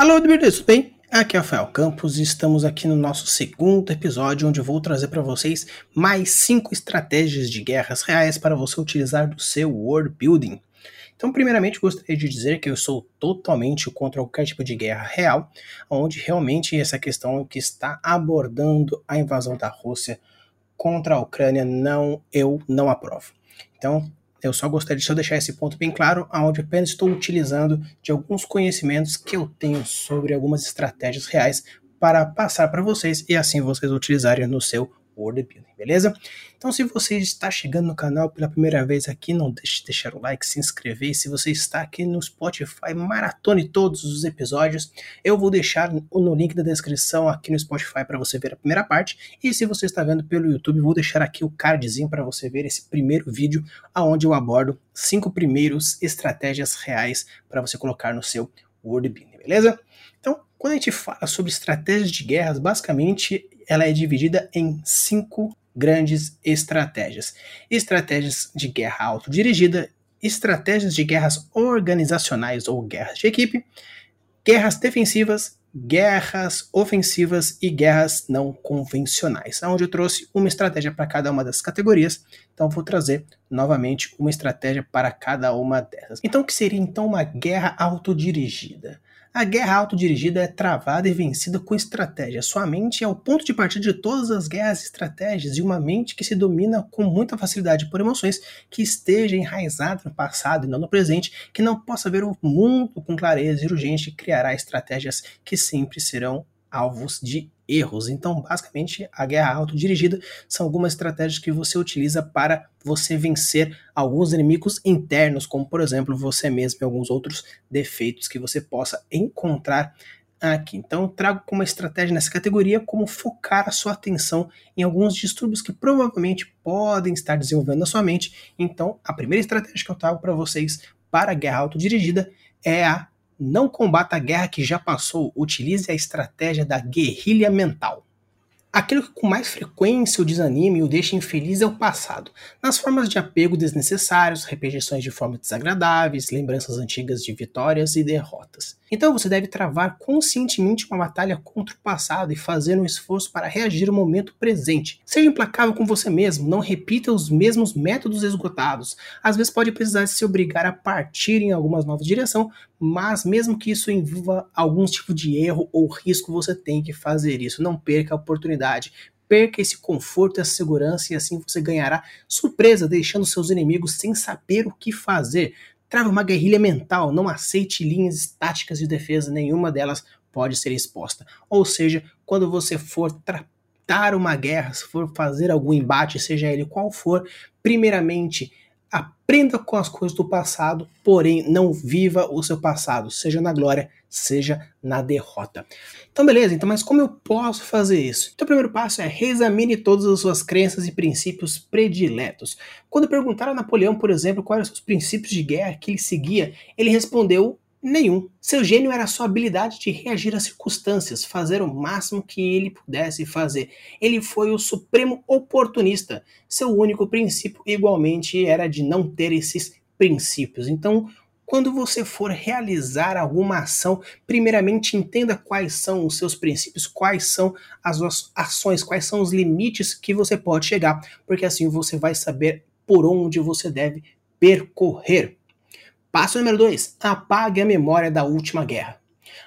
Alô, beleza, tudo bem? Aqui é o Rafael Campos e estamos aqui no nosso segundo episódio, onde eu vou trazer para vocês mais cinco estratégias de guerras reais para você utilizar do seu world building. Então, primeiramente, gostaria de dizer que eu sou totalmente contra qualquer tipo de guerra real, onde realmente essa questão que está abordando a invasão da Rússia contra a Ucrânia, não, eu não aprovo. Então, eu só gostaria de deixar esse ponto bem claro, onde apenas estou utilizando de alguns conhecimentos que eu tenho sobre algumas estratégias reais para passar para vocês e assim vocês utilizarem no seu Beleza? Então, se você está chegando no canal pela primeira vez aqui, não deixe de deixar o like, se inscrever. Se você está aqui no Spotify, maratone todos os episódios. Eu vou deixar no link da descrição aqui no Spotify para você ver a primeira parte. E se você está vendo pelo YouTube, vou deixar aqui o cardzinho para você ver esse primeiro vídeo, aonde eu abordo cinco primeiros estratégias reais para você colocar no seu World Building, beleza? Então, quando a gente fala sobre estratégias de guerras, basicamente ela é dividida em cinco grandes estratégias: estratégias de guerra autodirigida, estratégias de guerras organizacionais ou guerras de equipe, guerras defensivas, guerras ofensivas e guerras não convencionais, onde eu trouxe uma estratégia para cada uma das categorias. Então vou trazer novamente uma estratégia para cada uma dessas. Então o que seria então uma guerra autodirigida? A guerra autodirigida é travada e vencida com estratégia. Sua mente é o ponto de partida de todas as guerras e estratégias, e uma mente que se domina com muita facilidade por emoções, que esteja enraizada no passado e não no presente, que não possa ver o mundo com clareza e urgente, criará estratégias que sempre serão alvos de erros. Então, basicamente, a guerra autodirigida são algumas estratégias que você utiliza para você vencer alguns inimigos internos, como por exemplo você mesmo e alguns outros defeitos que você possa encontrar aqui. Então, trago como estratégia nessa categoria como focar a sua atenção em alguns distúrbios que provavelmente podem estar desenvolvendo na sua mente. Então, a primeira estratégia que eu trago para vocês para a guerra autodirigida é a não combata a guerra que já passou, utilize a estratégia da guerrilha mental. Aquilo que com mais frequência o desanima e o deixa infeliz é o passado, nas formas de apego desnecessários, repetições de formas desagradáveis, lembranças antigas de vitórias e derrotas. Então você deve travar conscientemente uma batalha contra o passado e fazer um esforço para reagir ao momento presente. Seja implacável com você mesmo, não repita os mesmos métodos esgotados. Às vezes pode precisar se obrigar a partir em algumas novas direções, mas mesmo que isso envolva algum tipo de erro ou risco, você tem que fazer isso. Não perca a oportunidade. Perca esse conforto e essa segurança e assim você ganhará surpresa, deixando seus inimigos sem saber o que fazer. Trava uma guerrilha mental, não aceite linhas estáticas de defesa, nenhuma delas pode ser exposta. Ou seja, quando você for tratar uma guerra, se for fazer algum embate, seja ele qual for, primeiramente aprenda com as coisas do passado, porém não viva o seu passado, seja na glória, seja na derrota. Então, beleza, então, mas como eu posso fazer isso? Então, o primeiro passo é reexamine todas as suas crenças e princípios prediletos. Quando perguntaram a Napoleão, por exemplo, quais eram os princípios de guerra que ele seguia, ele respondeu Nenhum. Seu gênio era sua habilidade de reagir às circunstâncias, fazer o máximo que ele pudesse fazer. Ele foi o supremo oportunista. Seu único princípio, igualmente, era de não ter esses princípios. Então, quando você for realizar alguma ação, primeiramente entenda quais são os seus princípios, quais são as suas ações, quais são os limites que você pode chegar, porque assim você vai saber por onde você deve percorrer. Passo número 2: apague a memória da última guerra.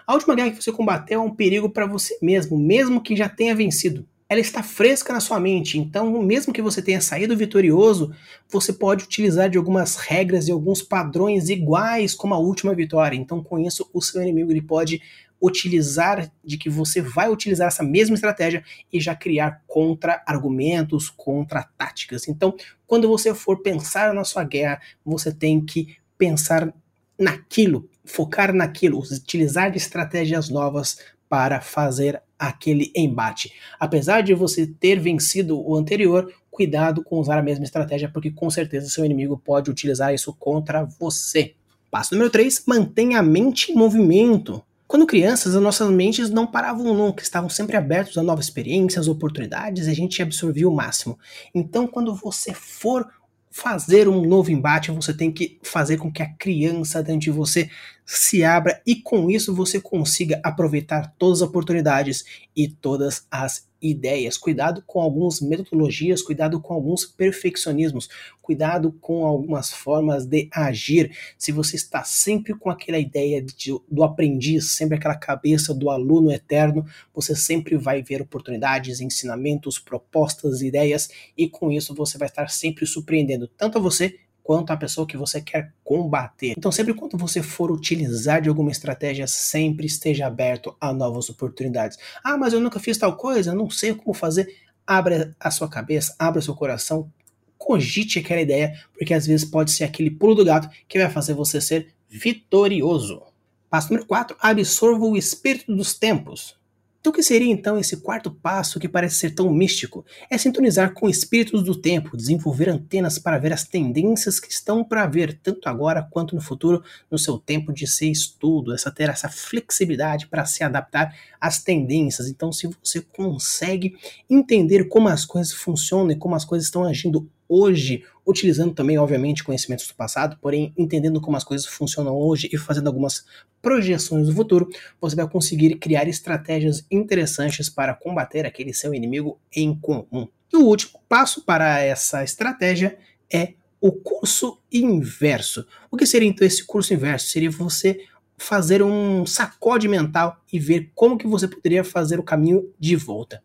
A última guerra que você combateu é um perigo para você mesmo, mesmo que já tenha vencido. Ela está fresca na sua mente, então, mesmo que você tenha saído vitorioso, você pode utilizar de algumas regras e alguns padrões iguais como a última vitória. Então, conheça o seu inimigo, ele pode utilizar de que você vai utilizar essa mesma estratégia e já criar contra-argumentos, contra-táticas. Então, quando você for pensar na sua guerra, você tem que pensar naquilo, focar naquilo, utilizar estratégias novas para fazer aquele embate. Apesar de você ter vencido o anterior, cuidado com usar a mesma estratégia, porque com certeza seu inimigo pode utilizar isso contra você. Passo número 3: mantenha a mente em movimento. Quando crianças, as nossas mentes não paravam nunca, estavam sempre abertos a novas experiências, oportunidades, e a gente absorvia o máximo. Então, quando você for fazer um novo embate, você tem que fazer com que a criança dentro de você se abra e com isso você consiga aproveitar todas as oportunidades e todas as ideias. Cuidado com algumas metodologias, cuidado com alguns perfeccionismos, cuidado com algumas formas de agir. Se você está sempre com aquela ideia de, do aprendiz, sempre aquela cabeça do aluno eterno, você sempre vai ver oportunidades, ensinamentos, propostas, ideias e com isso você vai estar sempre surpreendendo tanto a você quanto a pessoa que você quer combater. Então, sempre quando você for utilizar de alguma estratégia, sempre esteja aberto a novas oportunidades. Ah, mas eu nunca fiz tal coisa, não sei como fazer. Abra a sua cabeça, abra o seu coração, cogite aquela ideia, porque às vezes pode ser aquele pulo do gato que vai fazer você ser vitorioso. Passo número 4: absorva o espírito dos tempos. Então, o que seria então esse quarto passo que parece ser tão místico? É sintonizar com espíritos do tempo, desenvolver antenas para ver as tendências que estão para ver, tanto agora quanto no futuro, no seu tempo de ser estudo, essa ter essa flexibilidade para se adaptar às tendências. Então, se você consegue entender como as coisas funcionam e como as coisas estão agindo hoje, utilizando também, obviamente, conhecimentos do passado, porém entendendo como as coisas funcionam hoje e fazendo algumas projeções do futuro, você vai conseguir criar estratégias interessantes para combater aquele seu inimigo em comum. E o último passo para essa estratégia é o curso inverso. O que seria então esse curso inverso? Seria você fazer um sacode mental e ver como que você poderia fazer o caminho de volta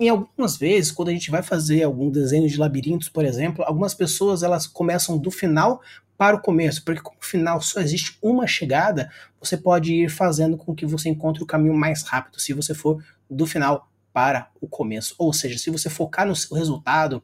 em algumas vezes, quando a gente vai fazer algum desenho de labirintos, por exemplo, algumas pessoas elas começam do final para o começo, porque como final só existe uma chegada, você pode ir fazendo com que você encontre o caminho mais rápido, se você for do final para o começo. Ou seja, se você focar no seu resultado,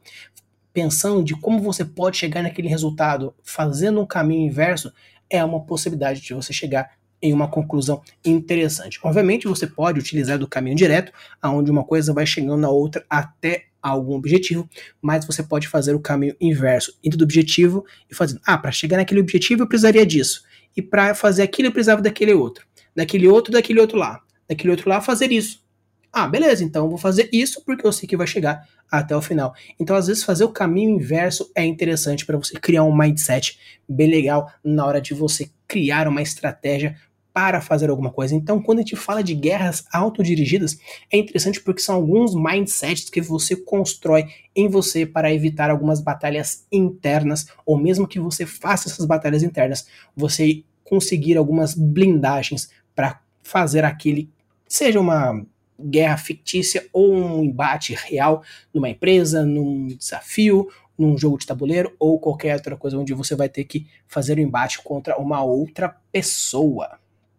pensando de como você pode chegar naquele resultado, fazendo um caminho inverso, é uma possibilidade de você chegar em uma conclusão interessante. Obviamente, você pode utilizar do caminho direto, aonde uma coisa vai chegando na outra até algum objetivo, mas você pode fazer o caminho inverso, indo do objetivo e fazendo, ah, para chegar naquele objetivo eu precisaria disso, e para fazer aquilo eu precisava daquele outro, daquele outro, daquele outro lá, daquele outro lá fazer isso. Ah, beleza, então vou fazer isso porque eu sei que vai chegar até o final. Então, às vezes, fazer o caminho inverso é interessante para você criar um mindset bem legal na hora de você criar uma estratégia para fazer alguma coisa. Então, quando a gente fala de guerras autodirigidas, é interessante porque são alguns mindsets que você constrói em você para evitar algumas batalhas internas, ou mesmo que você faça essas batalhas internas, você conseguir algumas blindagens para fazer aquele, seja uma guerra fictícia ou um embate real numa empresa, num desafio, num jogo de tabuleiro ou qualquer outra coisa onde você vai ter que fazer o um embate contra uma outra pessoa.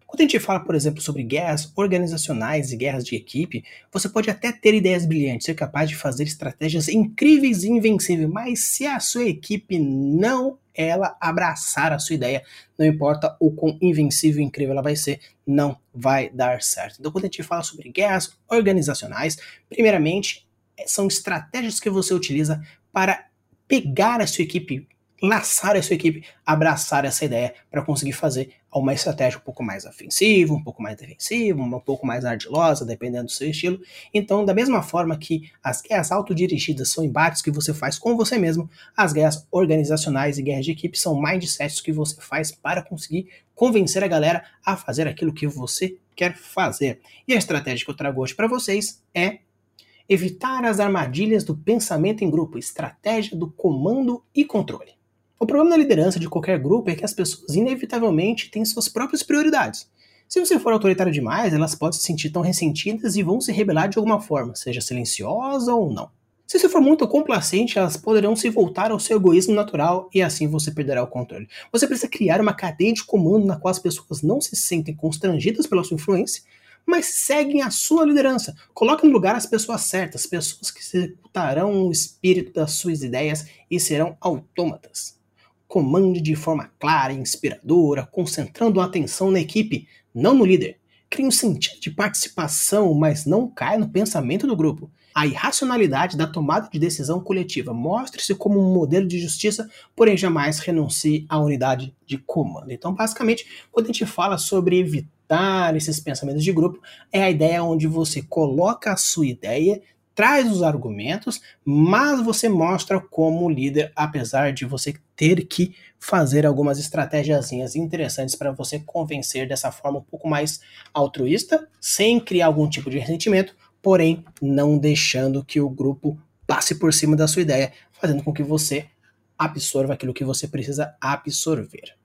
Quando a gente fala, por exemplo, sobre guerras organizacionais e guerras de equipe, você pode até ter ideias brilhantes, ser capaz de fazer estratégias incríveis e invencíveis, mas se a sua equipe não ela abraçar a sua ideia, não importa o quão invencível e incrível ela vai ser, não vai dar certo. Então, quando a gente fala sobre guerras organizacionais, primeiramente, são estratégias que você utiliza para pegar a sua equipe laçar a sua equipe, abraçar essa ideia para conseguir fazer uma estratégia um pouco mais ofensiva, um pouco mais defensiva, um pouco mais ardilosa, dependendo do seu estilo. Então, da mesma forma que as guerras autodirigidas são embates que você faz com você mesmo, as guerras organizacionais e guerras de equipe são mindsets que você faz para conseguir convencer a galera a fazer aquilo que você quer fazer. E a estratégia que eu trago hoje para vocês é evitar as armadilhas do pensamento em grupo, estratégia do comando e controle. O problema da liderança de qualquer grupo é que as pessoas inevitavelmente têm suas próprias prioridades. Se você for autoritário demais, elas podem se sentir tão ressentidas e vão se rebelar de alguma forma, seja silenciosa ou não. Se você for muito complacente, elas poderão se voltar ao seu egoísmo natural e assim você perderá o controle. Você precisa criar uma cadeia de comando na qual as pessoas não se sentem constrangidas pela sua influência, mas seguem a sua liderança. Coloque no lugar as pessoas certas, pessoas que executarão o espírito das suas ideias e serão autômatas comande de forma clara e inspiradora, concentrando a atenção na equipe, não no líder. Crie um sentido de participação, mas não caia no pensamento do grupo. A irracionalidade da tomada de decisão coletiva. Mostre-se como um modelo de justiça, porém jamais renuncie à unidade de comando. Então, basicamente, quando a gente fala sobre evitar esses pensamentos de grupo, é a ideia onde você coloca a sua ideia, traz os argumentos, mas você mostra como líder, apesar de você ter que fazer algumas estratégias interessantes para você convencer dessa forma um pouco mais altruísta, sem criar algum tipo de ressentimento, porém não deixando que o grupo passe por cima da sua ideia, fazendo com que você absorva aquilo que você precisa absorver.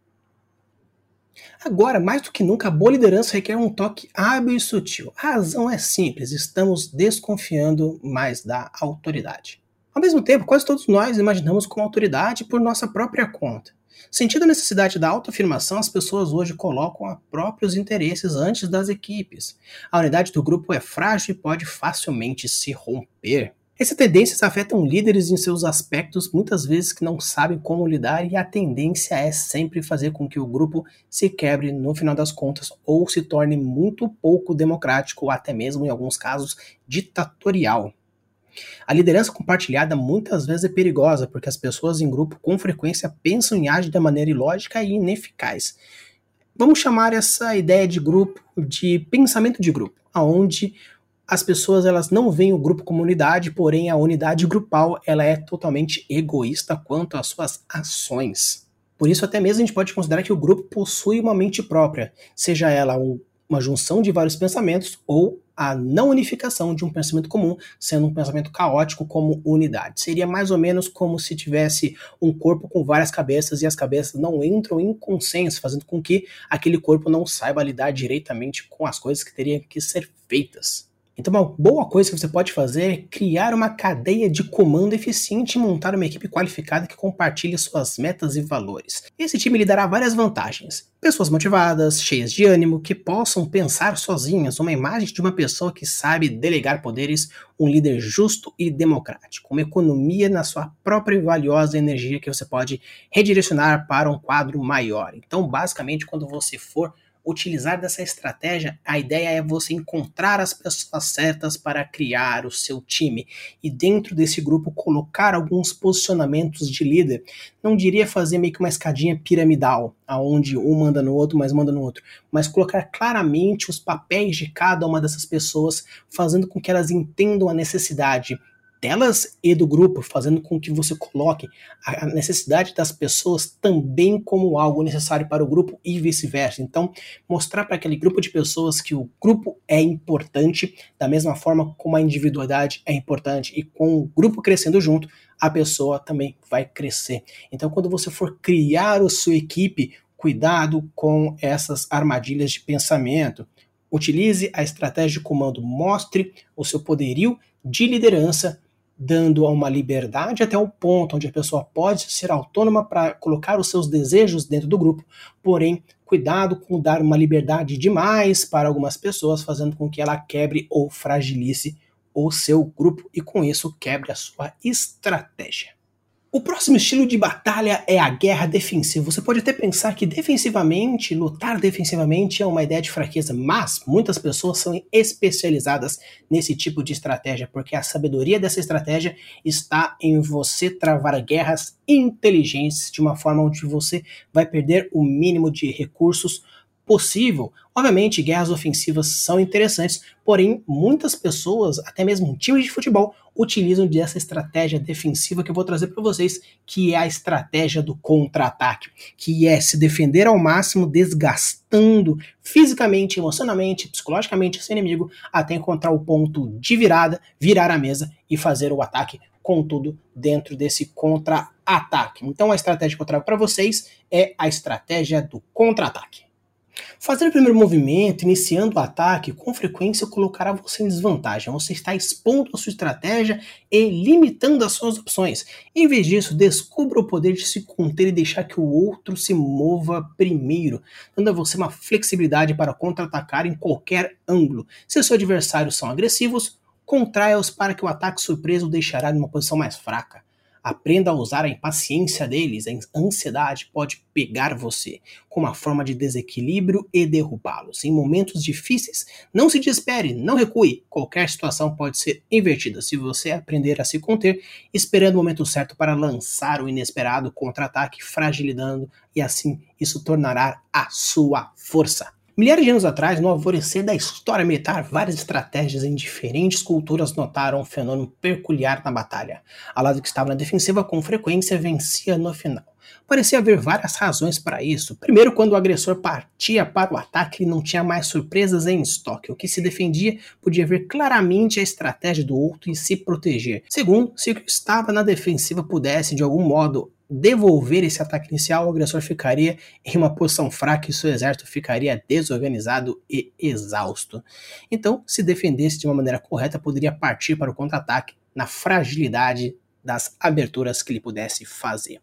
Agora, mais do que nunca, a boa liderança requer um toque hábil e sutil. A razão é simples: estamos desconfiando mais da autoridade. Ao mesmo tempo, quase todos nós imaginamos como autoridade por nossa própria conta. Sentindo a necessidade da autoafirmação, as pessoas hoje colocam a próprios interesses antes das equipes. A unidade do grupo é frágil e pode facilmente se romper. Essas tendências afetam líderes em seus aspectos, muitas vezes que não sabem como lidar, e a tendência é sempre fazer com que o grupo se quebre no final das contas ou se torne muito pouco democrático, ou até mesmo, em alguns casos, ditatorial. A liderança compartilhada muitas vezes é perigosa, porque as pessoas em grupo com frequência pensam e agem de maneira ilógica e ineficaz. Vamos chamar essa ideia de grupo de pensamento de grupo, aonde as pessoas elas não veem o grupo como unidade, porém a unidade grupal ela é totalmente egoísta quanto às suas ações. Por isso até mesmo a gente pode considerar que o grupo possui uma mente própria, seja ela um, uma junção de vários pensamentos ou a não unificação de um pensamento comum, sendo um pensamento caótico como unidade. Seria mais ou menos como se tivesse um corpo com várias cabeças e as cabeças não entram em consenso, fazendo com que aquele corpo não saiba lidar diretamente com as coisas que teriam que ser feitas. Então, uma boa coisa que você pode fazer é criar uma cadeia de comando eficiente e montar uma equipe qualificada que compartilhe suas metas e valores. Esse time lhe dará várias vantagens. Pessoas motivadas, cheias de ânimo, que possam pensar sozinhas, uma imagem de uma pessoa que sabe delegar poderes, um líder justo e democrático, uma economia na sua própria e valiosa energia que você pode redirecionar para um quadro maior. Então, basicamente, quando você for utilizar dessa estratégia, a ideia é você encontrar as pessoas certas para criar o seu time e dentro desse grupo colocar alguns posicionamentos de líder. Não diria fazer meio que uma escadinha piramidal, aonde um manda no outro, mas manda no outro, mas colocar claramente os papéis de cada uma dessas pessoas, fazendo com que elas entendam a necessidade delas e do grupo, fazendo com que você coloque a necessidade das pessoas também como algo necessário para o grupo e vice-versa. Então, mostrar para aquele grupo de pessoas que o grupo é importante, da mesma forma como a individualidade é importante, e com o grupo crescendo junto, a pessoa também vai crescer. Então, quando você for criar a sua equipe, cuidado com essas armadilhas de pensamento. Utilize a estratégia de comando, mostre o seu poderio de liderança dando uma liberdade até o ponto onde a pessoa pode ser autônoma para colocar os seus desejos dentro do grupo, porém, cuidado com dar uma liberdade demais para algumas pessoas, fazendo com que ela quebre ou fragilize o seu grupo e com isso quebre a sua estratégia. O próximo estilo de batalha é a guerra defensiva. Você pode até pensar que defensivamente, lutar defensivamente é uma ideia de fraqueza, mas muitas pessoas são especializadas nesse tipo de estratégia, porque a sabedoria dessa estratégia está em você travar guerras inteligentes de uma forma onde você vai perder o mínimo de recursos possível. Obviamente, guerras ofensivas são interessantes, porém, muitas pessoas, até mesmo times de futebol, utilizam dessa estratégia defensiva que eu vou trazer para vocês, que é a estratégia do contra-ataque, que é se defender ao máximo, desgastando fisicamente, emocionalmente, psicologicamente esse inimigo, até encontrar o ponto de virada, virar a mesa e fazer o ataque contudo, dentro desse contra-ataque. Então, a estratégia que eu trago para vocês é a estratégia do contra-ataque. Fazer o primeiro movimento, iniciando o ataque, com frequência colocará você em desvantagem. Você está expondo a sua estratégia e limitando as suas opções. Em vez disso, descubra o poder de se conter e deixar que o outro se mova primeiro, dando a você uma flexibilidade para contra-atacar em qualquer ângulo. Se seus adversários são agressivos, contraia-os para que o ataque surpresa o deixará em uma posição mais fraca. Aprenda a usar a impaciência deles, a ansiedade pode pegar você com uma forma de desequilíbrio e derrubá-los. Em momentos difíceis, não se desespere, não recue. Qualquer situação pode ser invertida se você aprender a se conter, esperando o momento certo para lançar o inesperado contra-ataque, fragilizando e assim isso tornará a sua força. Milhares de anos atrás, no alvorecer da história militar, várias estratégias em diferentes culturas notaram um fenômeno peculiar na batalha. Ao lado que estava na defensiva com frequência vencia no final. Parecia haver várias razões para isso. Primeiro, quando o agressor partia para o ataque, ele não tinha mais surpresas em estoque. O que se defendia podia ver claramente a estratégia do outro e se proteger. Segundo, se o que estava na defensiva pudesse, de algum modo, devolver esse ataque inicial, o agressor ficaria em uma posição fraca e seu exército ficaria desorganizado e exausto. Então, se defendesse de uma maneira correta, poderia partir para o contra-ataque na fragilidade das aberturas que ele pudesse fazer.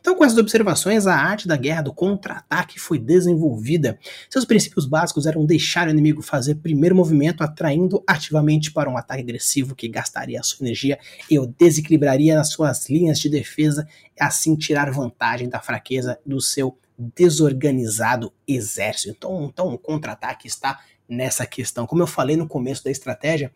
Então, com essas observações, a arte da guerra do contra-ataque foi desenvolvida. Seus princípios básicos eram deixar o inimigo fazer primeiro movimento, atraindo ativamente para um ataque agressivo que gastaria a sua energia e o desequilibraria nas suas linhas de defesa, e assim tirar vantagem da fraqueza do seu desorganizado exército. Então, então o contra-ataque está nessa questão. Como eu falei no começo da estratégia,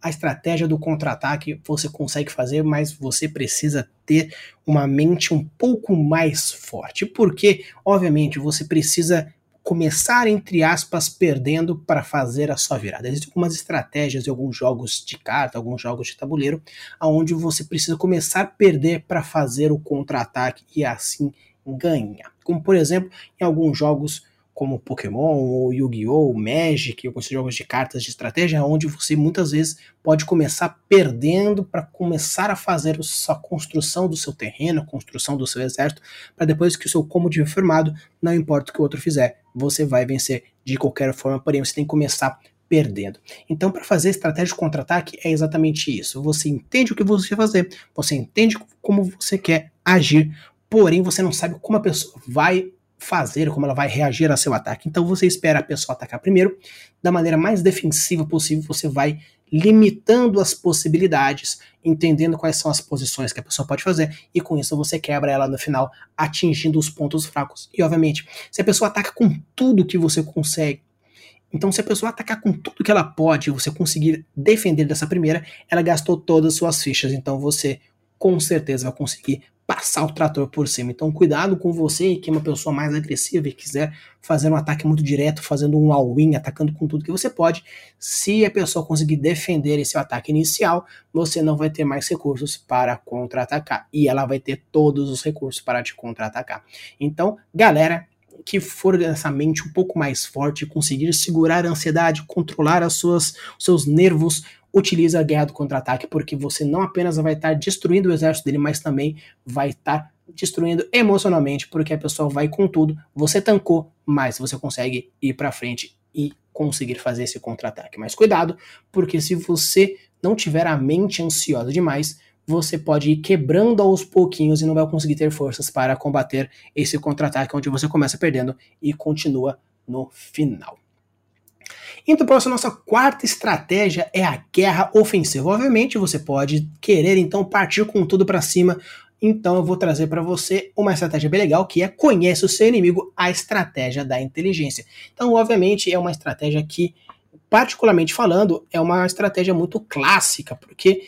a estratégia do contra-ataque você consegue fazer, mas você precisa ter uma mente um pouco mais forte. Porque, obviamente, você precisa começar, entre aspas, perdendo para fazer a sua virada. Existem algumas estratégias em alguns jogos de carta, alguns jogos de tabuleiro, onde você precisa começar a perder para fazer o contra-ataque e assim ganhar. Como, por exemplo, em alguns jogos como Pokémon ou Yu-Gi-Oh!, Magic, alguns jogos de cartas de estratégia, onde você muitas vezes pode começar perdendo para começar a fazer a construção do seu terreno, a construção do seu exército, para depois que o seu combo tiver formado, não importa o que o outro fizer, você vai vencer de qualquer forma, porém você tem que começar perdendo. Então, para fazer estratégia de contra-ataque é exatamente isso. Você entende o que você fazer, você entende como você quer agir, porém você não sabe como a pessoa vai fazer, como ela vai reagir a seu ataque. Então você espera a pessoa atacar primeiro, da maneira mais defensiva possível, você vai limitando as possibilidades, entendendo quais são as posições que a pessoa pode fazer, e com isso você quebra ela no final, atingindo os pontos fracos. E obviamente, se a pessoa ataca com tudo que você consegue, então se a pessoa atacar com tudo que ela pode, você conseguir defender dessa primeira, ela gastou todas as suas fichas, então você com certeza vai conseguir passar o trator por cima. Então, cuidado com você que é uma pessoa mais agressiva e quiser fazer um ataque muito direto, fazendo um all-in, atacando com tudo que você pode. Se a pessoa conseguir defender esse ataque inicial, você não vai ter mais recursos para contra-atacar. E ela vai ter todos os recursos para te contra-atacar. Então, galera, que for essa mente um pouco mais forte, conseguir segurar a ansiedade, controlar as suas, seus nervos, utiliza a guerra do contra-ataque, porque você não apenas vai estar destruindo o exército dele, mas também vai estar destruindo emocionalmente, porque a pessoa vai com tudo, você tancou, mas você consegue ir para frente e conseguir fazer esse contra-ataque. Mas cuidado, porque se você não tiver a mente ansiosa demais, você pode ir quebrando aos pouquinhos e não vai conseguir ter forças para combater esse contra-ataque onde você começa perdendo e continua no final. Então, para a nossa quarta estratégia é a guerra ofensiva. Obviamente, você pode querer então partir com tudo para cima. Então, eu vou trazer para você uma estratégia bem legal que é conhece o seu inimigo, a estratégia da inteligência. Então, obviamente, é uma estratégia que, particularmente falando, é uma estratégia muito clássica, porque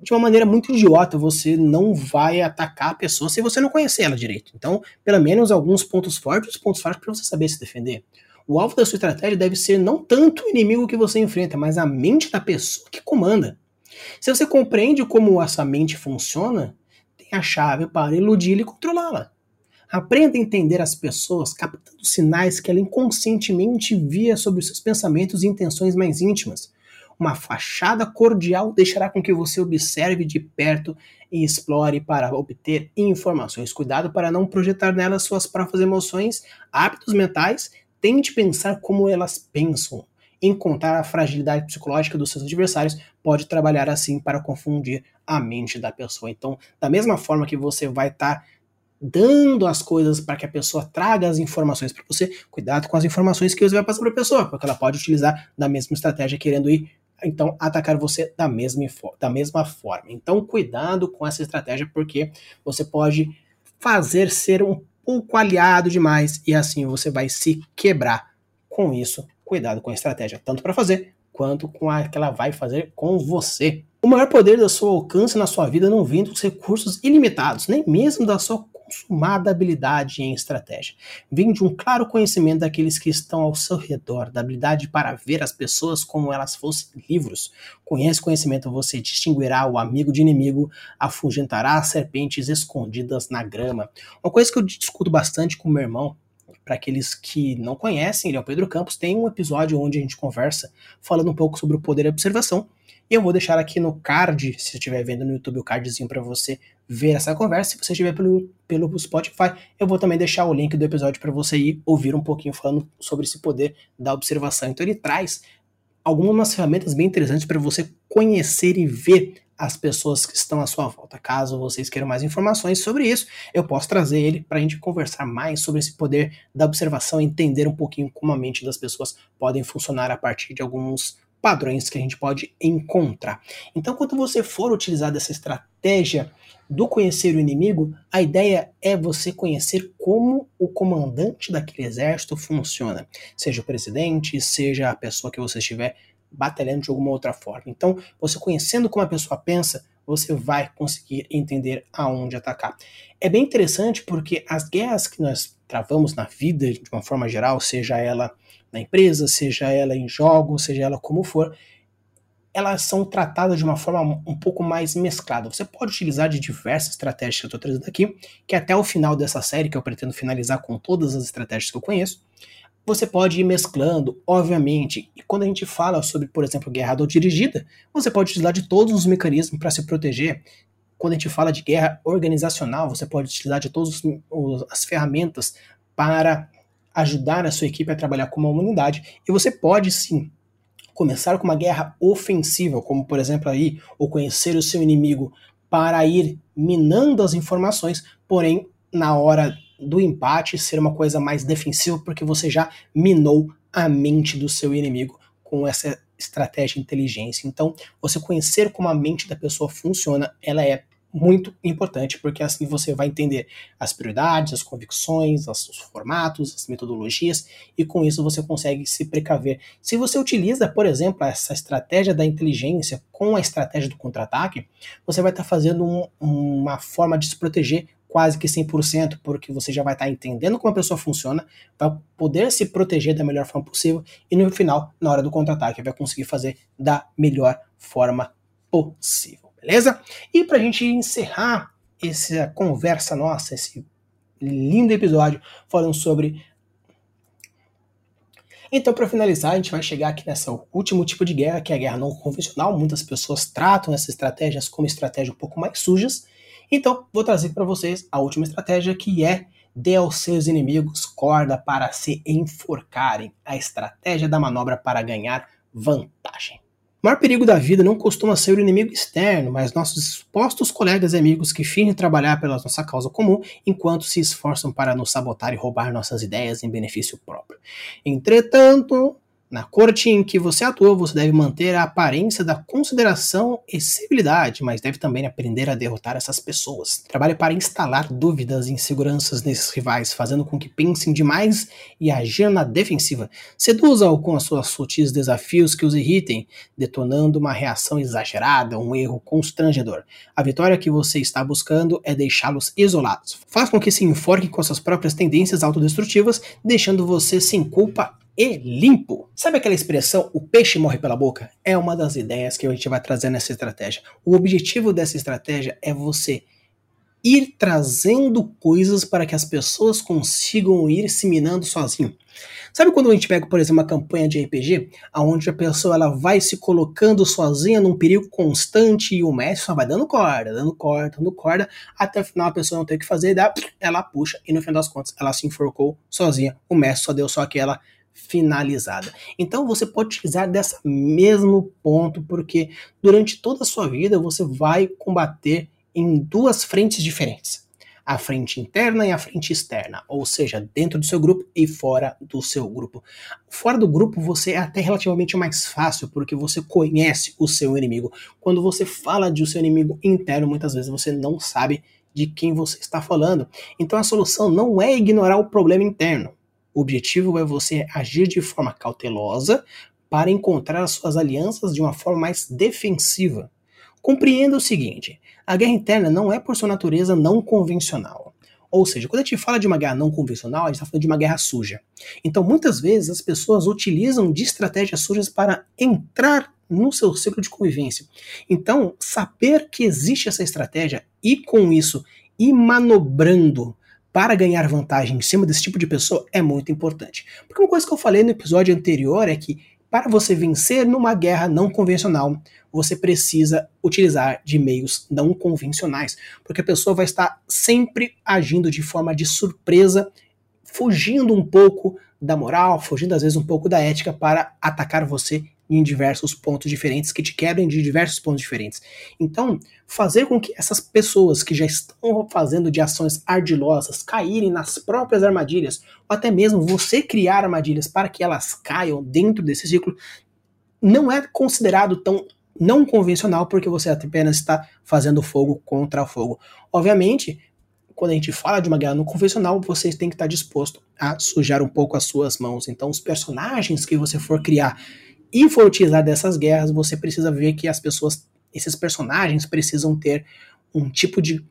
de uma maneira muito idiota, você não vai atacar a pessoa se você não conhecer ela direito. Então, pelo menos alguns pontos fortes, os pontos fracos para você saber se defender. O alvo da sua estratégia deve ser não tanto o inimigo que você enfrenta, mas a mente da pessoa que comanda. Se você compreende como essa mente funciona, tem a chave para iludi-la e controlá-la. Aprenda a entender as pessoas captando sinais que ela inconscientemente via sobre os seus pensamentos e intenções mais íntimas. Uma fachada cordial deixará com que você observe de perto e explore para obter informações. Cuidado para não projetar nelas suas próprias emoções, hábitos mentais Tente pensar como elas pensam. Encontrar a fragilidade psicológica dos seus adversários pode trabalhar assim para confundir a mente da pessoa. Então, da mesma forma que você vai estar tá dando as coisas para que a pessoa traga as informações para você, cuidado com as informações que você vai passar para a pessoa, porque ela pode utilizar da mesma estratégia querendo ir então atacar você da mesma, da mesma forma. Então, cuidado com essa estratégia, porque você pode fazer ser um pouco aliado demais e assim você vai se quebrar. Com isso, cuidado com a estratégia, tanto para fazer quanto com a que ela vai fazer com você. O maior poder da sua alcance na sua vida não vem dos recursos ilimitados, nem mesmo da sua consumada habilidade em estratégia. Vem de um claro conhecimento daqueles que estão ao seu redor, da habilidade para ver as pessoas como elas fossem livros. Com esse conhecimento você distinguirá o amigo de inimigo, afugentará serpentes escondidas na grama. Uma coisa que eu discuto bastante com meu irmão, para aqueles que não conhecem, ele é o Pedro Campos, tem um episódio onde a gente conversa falando um pouco sobre o poder de observação. E eu vou deixar aqui no card, se você estiver vendo no YouTube, o cardzinho para você ver essa conversa. Se você estiver pelo, pelo Spotify, eu vou também deixar o link do episódio para você ir ouvir um pouquinho falando sobre esse poder da observação. Então ele traz algumas ferramentas bem interessantes para você conhecer e ver as pessoas que estão à sua volta. Caso vocês queiram mais informações sobre isso, eu posso trazer ele para a gente conversar mais sobre esse poder da observação, entender um pouquinho como a mente das pessoas podem funcionar a partir de alguns padrões que a gente pode encontrar. Então, quando você for utilizar essa estratégia do conhecer o inimigo, a ideia é você conhecer como o comandante daquele exército funciona, seja o presidente, seja a pessoa que você estiver batalhando de alguma outra forma. Então, você conhecendo como a pessoa pensa, você vai conseguir entender aonde atacar. É bem interessante porque as guerras que nós travamos na vida, de uma forma geral, seja ela na empresa, seja ela em jogos, seja ela como for, elas são tratadas de uma forma um pouco mais mesclada. Você pode utilizar de diversas estratégias que eu estou trazendo aqui, que até o final dessa série, que eu pretendo finalizar com todas as estratégias que eu conheço, você pode ir mesclando, obviamente. E quando a gente fala sobre, por exemplo, guerra dirigida, você pode utilizar de todos os mecanismos para se proteger. Quando a gente fala de guerra organizacional, você pode utilizar de todas as ferramentas para ajudar a sua equipe a trabalhar como uma unidade. E você pode sim começar com uma guerra ofensiva, como por exemplo aí, ou conhecer o seu inimigo para ir minando as informações, porém na hora do empate ser uma coisa mais defensiva, porque você já minou a mente do seu inimigo com essa estratégia inteligência. Então, você conhecer como a mente da pessoa funciona, ela é muito importante, porque assim você vai entender as prioridades, as convicções, os formatos, as metodologias, e com isso você consegue se precaver. Se você utiliza, por exemplo, essa estratégia da inteligência com a estratégia do contra-ataque, você vai estar fazendo um, uma forma de se proteger quase que 100%, porque você já vai estar entendendo como a pessoa funciona, vai poder se proteger da melhor forma possível e no final, na hora do contra-ataque, vai conseguir fazer da melhor forma possível, beleza? E para a gente encerrar essa conversa nossa, esse lindo episódio falando sobre então, para finalizar, a gente vai chegar aqui nesse último tipo de guerra, que é a guerra não convencional. Muitas pessoas tratam essas estratégias como estratégias um pouco mais sujas, então, vou trazer para vocês a última estratégia que é dê aos seus inimigos corda para se enforcarem, a estratégia da manobra para ganhar vantagem. O maior perigo da vida não costuma ser o inimigo externo, mas nossos expostos colegas e amigos que fingem trabalhar pela nossa causa comum enquanto se esforçam para nos sabotar e roubar nossas ideias em benefício próprio. Entretanto, na corte em que você atua, você deve manter a aparência da consideração e civilidade, mas deve também aprender a derrotar essas pessoas. Trabalhe para instalar dúvidas e inseguranças nesses rivais, fazendo com que pensem demais e agir na defensiva. Seduza-o com as suas sutis desafios que os irritem, detonando uma reação exagerada, um erro constrangedor. A vitória que você está buscando é deixá-los isolados. Faz com que se enforquem com suas próprias tendências autodestrutivas, deixando você sem culpa e limpo. Sabe aquela expressão, o peixe morre pela boca? É uma das ideias que a gente vai trazer nessa estratégia. O objetivo dessa estratégia é você ir trazendo coisas para que as pessoas consigam ir se minando sozinho. Sabe quando a gente pega, por exemplo, uma campanha de RPG, onde a pessoa ela vai se colocando sozinha num perigo constante e o mestre só vai dando corda, dando corda, dando corda, até o final a pessoa não tem o que fazer, ela puxa e no final das contas ela se enforcou sozinha. O mestre só deu só aquela finalizada. Então você pode utilizar dessa mesmo ponto, porque durante toda a sua vida você vai combater em duas frentes diferentes. A frente interna e a frente externa, ou seja, dentro do seu grupo e fora do seu grupo. Fora do grupo você é até relativamente mais fácil, porque você conhece o seu inimigo. Quando você fala de o seu inimigo interno, muitas vezes você não sabe de quem você está falando. Então a solução não é ignorar o problema interno. O objetivo é você agir de forma cautelosa para encontrar as suas alianças de uma forma mais defensiva. Compreenda o seguinte: a guerra interna não é por sua natureza não convencional. Ou seja, quando a gente fala de uma guerra não convencional, a gente está falando de uma guerra suja. Então, muitas vezes, as pessoas utilizam de estratégias sujas para entrar no seu ciclo de convivência. Então, saber que existe essa estratégia e, com isso, ir manobrando para ganhar vantagem em cima desse tipo de pessoa é muito importante. Porque uma coisa que eu falei no episódio anterior é que para você vencer numa guerra não convencional, você precisa utilizar de meios não convencionais, porque a pessoa vai estar sempre agindo de forma de surpresa, fugindo um pouco da moral, fugindo às vezes um pouco da ética para atacar você em diversos pontos diferentes, que te quebrem de diversos pontos diferentes. Então, fazer com que essas pessoas que já estão fazendo de ações ardilosas caírem nas próprias armadilhas, ou até mesmo você criar armadilhas para que elas caiam dentro desse ciclo, não é considerado tão não convencional, porque você apenas está fazendo fogo contra fogo. Obviamente, quando a gente fala de uma guerra não convencional, você tem que estar disposto a sujar um pouco as suas mãos. Então, os personagens que você for criar e for utilizar dessas guerras, você precisa ver que as pessoas, esses personagens precisam ter um tipo de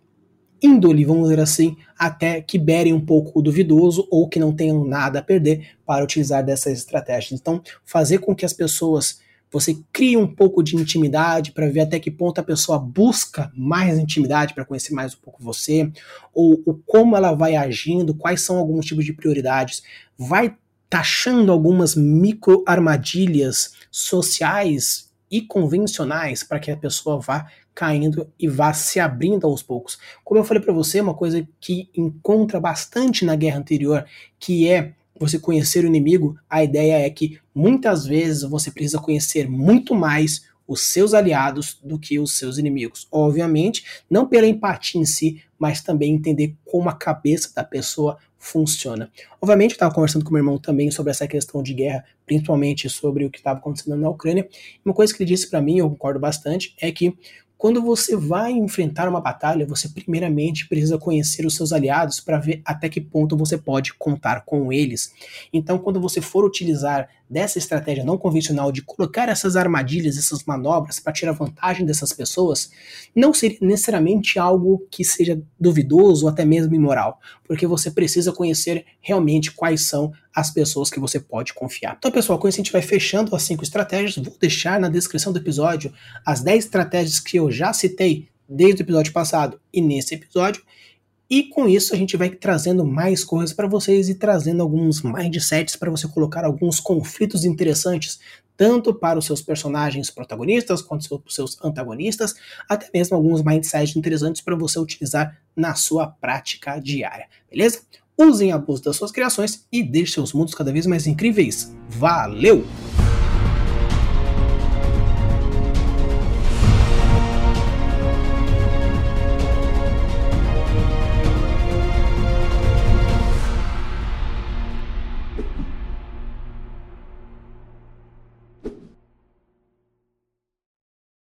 índole, vamos dizer assim, até que berem um pouco duvidoso ou que não tenham nada a perder para utilizar dessas estratégias. Então, fazer com que as pessoas você crie um pouco de intimidade para ver até que ponto a pessoa busca mais intimidade para conhecer mais um pouco você, ou, ou como ela vai agindo, quais são alguns tipos de prioridades, vai taxando algumas micro armadilhas sociais e convencionais para que a pessoa vá caindo e vá se abrindo aos poucos. Como eu falei para você, uma coisa que encontra bastante na guerra anterior, que é você conhecer o inimigo, a ideia é que muitas vezes você precisa conhecer muito mais os seus aliados do que os seus inimigos. Obviamente, não pela empatia em si, mas também entender como a cabeça da pessoa funciona. Obviamente, eu estava conversando com meu irmão também sobre essa questão de guerra, principalmente sobre o que estava acontecendo na Ucrânia. Uma coisa que ele disse para mim, eu concordo bastante, é que quando você vai enfrentar uma batalha, você primeiramente precisa conhecer os seus aliados para ver até que ponto você pode contar com eles. Então, quando você for utilizar dessa estratégia não convencional de colocar essas armadilhas, essas manobras para tirar vantagem dessas pessoas, não seria necessariamente algo que seja duvidoso ou até mesmo imoral, porque você precisa conhecer realmente quais são as pessoas que você pode confiar. Então, pessoal, com isso a gente vai fechando as cinco estratégias. Vou deixar na descrição do episódio as 10 estratégias que eu já citei desde o episódio passado e nesse episódio. E com isso a gente vai trazendo mais coisas para vocês e trazendo alguns mindsets para você colocar alguns conflitos interessantes, tanto para os seus personagens protagonistas quanto para os seus antagonistas, até mesmo alguns mindsets interessantes para você utilizar na sua prática diária, beleza? Usem a abuso das suas criações e deixe seus mundos cada vez mais incríveis. Valeu!